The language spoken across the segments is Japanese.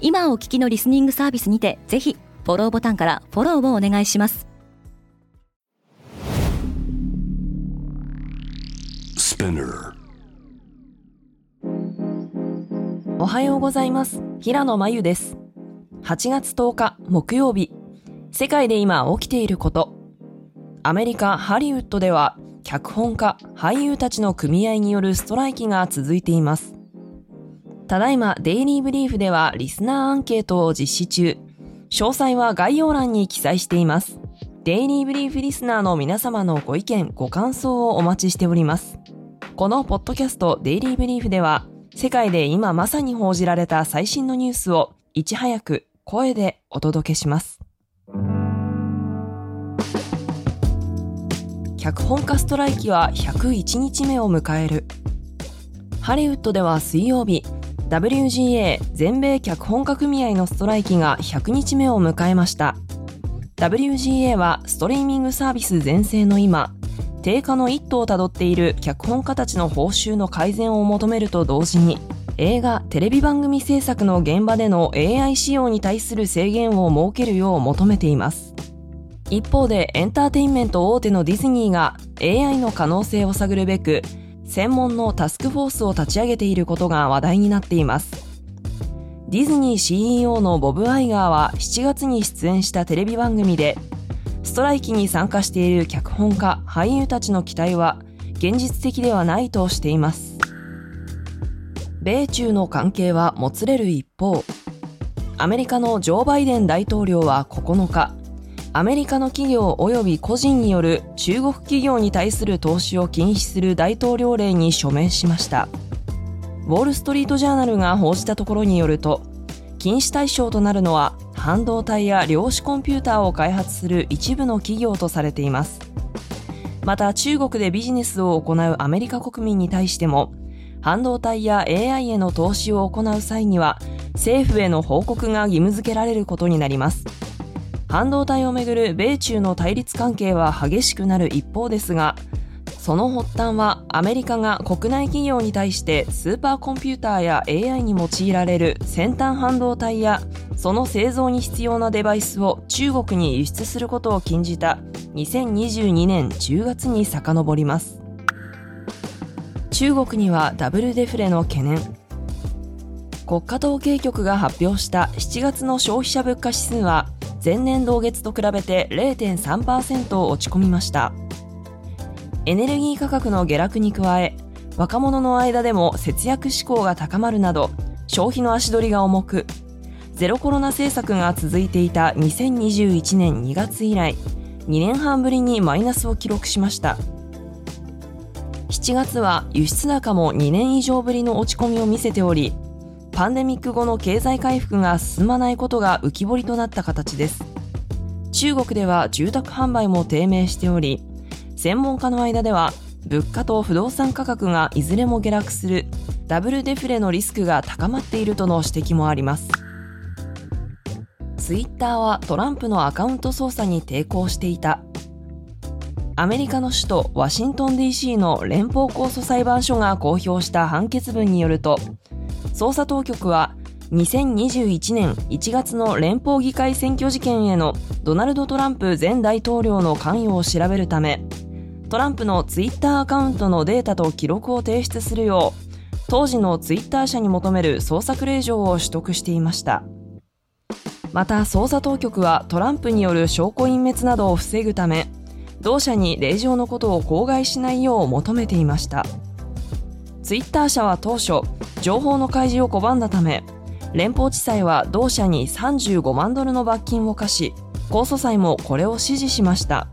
今お聞きのリスニングサービスにてぜひフォローボタンからフォローをお願いします。おはようございます。平野真由です。8月10日木曜日。世界で今起きていること。アメリカハリウッドでは脚本家俳優たちの組合によるストライキが続いていますただいまデイリーブリーフではリスナーアンケートを実施中。詳細は概要欄に記載しています。デイリーブリーフリスナーの皆様のご意見、ご感想をお待ちしております。このポッドキャストデイリーブリーフでは、世界で今まさに報じられた最新のニュースをいち早く声でお届けします。脚本家ストライキは101日目を迎える。ハリウッドでは水曜日、WGA 全米脚本家組合のストライキが100日目を迎えました。WGA はストリーミングサービス全盛の今低下の一途をたどっている脚本家たちの報酬の改善を求めると同時に映画・テレビ番組制作の現場での AI 使用に対する制限を設けるよう求めています。一方でエンターテインメント大手のディズニーが AI の可能性を探るべく専門のタスクフォースを立ち上げていることが話題になっています。ディズニー CEO のボブ・アイガーは7月に出演したテレビ番組で、ストライキに参加している脚本家、俳優たちの期待は現実的ではないとしています。米中の関係はもつれる一方、アメリカのジョー・バイデン大統領は9日、アメリカの企業及び個人による中国企業に対する投資を禁止する大統領令に署名しました。ウォール・ストリート・ジャーナルが報じたところによると禁止対象となるのは半導体や量子コンピューターを開発する一部の企業とされています。また中国でビジネスを行うアメリカ国民に対しても半導体や AI への投資を行う際には政府への報告が義務付けられることになります。半導体をめぐる米中の対立関係は激しくなる一方ですがその発端はアメリカが国内企業に対してスーパーコンピューターや AI に用いられる先端半導体やその製造に必要なデバイスを中国に輸出することを禁じた2022年10月に遡ります。中国にはダブルデフレの懸念。国家統計局が発表した7月の消費者物価指数は前年同月と比べて0.3%落ち込みました。エネルギー価格の下落に加え若者の間でも節約志向が高まるなど消費の足取りが重くゼロコロナ政策が続いていた2021年2月以来2年半ぶりにマイナスを記録しました。7月は輸出高も2年以上ぶりの落ち込みを見せておりパンデミック後の経済回復が進まないことが浮き彫りとなった形です。中国では住宅販売も低迷しており専門家の間では物価と不動産価格がいずれも下落するダブルデフレのリスクが高まっているとの指摘もあります。ツイッターはトランプのアカウント操作に抵抗していた。アメリカの首都ワシントン DC の連邦控訴裁判所が公表した判決文によると捜査当局は2021年1月の連邦議会選挙事件へのドナルド・トランプ前大統領の関与を調べるためトランプのツイッターアカウントのデータと記録を提出するよう当時のツイッター社に求める捜索令状を取得していました。また捜査当局はトランプによる証拠隠滅などを防ぐため同社に令状のことを口外しないよう求めていました。ツイッター社は当初情報の開示を拒んだため連邦地裁は同社に35万ドルの罰金を課し控訴裁もこれを支持しました。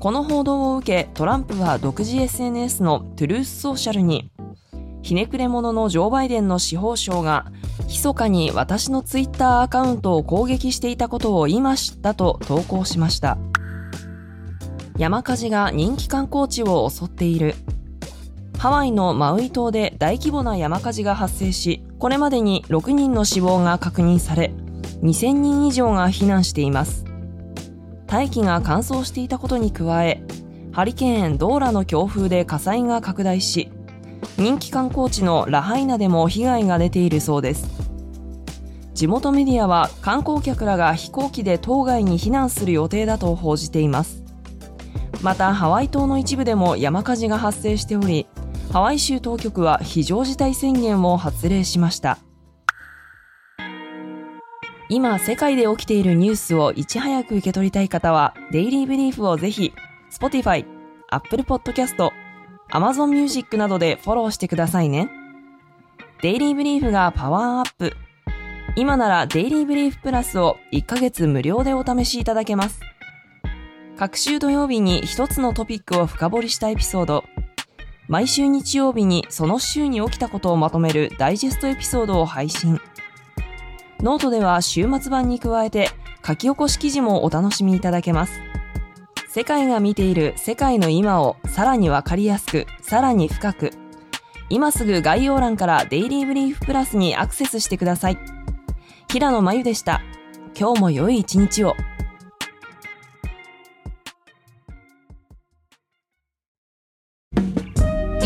この報道を受けトランプは独自 SNS のトゥルースソーシャルにひねくれ者のジョー・バイデンの司法省が密かに私のツイッターアカウントを攻撃していたことを今知ったと投稿しました。山火事が人気観光地を襲っている。ハワイのマウイ島で大規模な山火事が発生しこれまでに6人の死亡が確認され2000人以上が避難しています。大気が乾燥していたことに加えハリケーンドーラの強風で火災が拡大し人気観光地のラハイナでも被害が出ているそうです。地元メディアは観光客らが飛行機で島外に避難する予定だと報じています。またハワイ島の一部でも山火事が発生しておりハワイ州当局は非常事態宣言を発令しました今世界で起きているニュースをいち早く受け取りたい方はデイリーブリーフをぜひ Spotify、Apple Podcast、Amazon Music などでフォローしてくださいね。デイリーブリーフがパワーアップ。今ならデイリーブリーフプラスを1ヶ月無料でお試しいただけます。各週土曜日に一つのトピックを深掘りしたエピソード。毎週日曜日にその週に起きたことをまとめるダイジェストエピソードを配信。ノートでは週末版に加えて書き起こし記事もお楽しみいただけます。世界が見ている世界の今をさらにわかりやすく、さらに深く。今すぐ概要欄からデイリーブリーフプラスにアクセスしてください。平野真由でした。今日も良い一日を。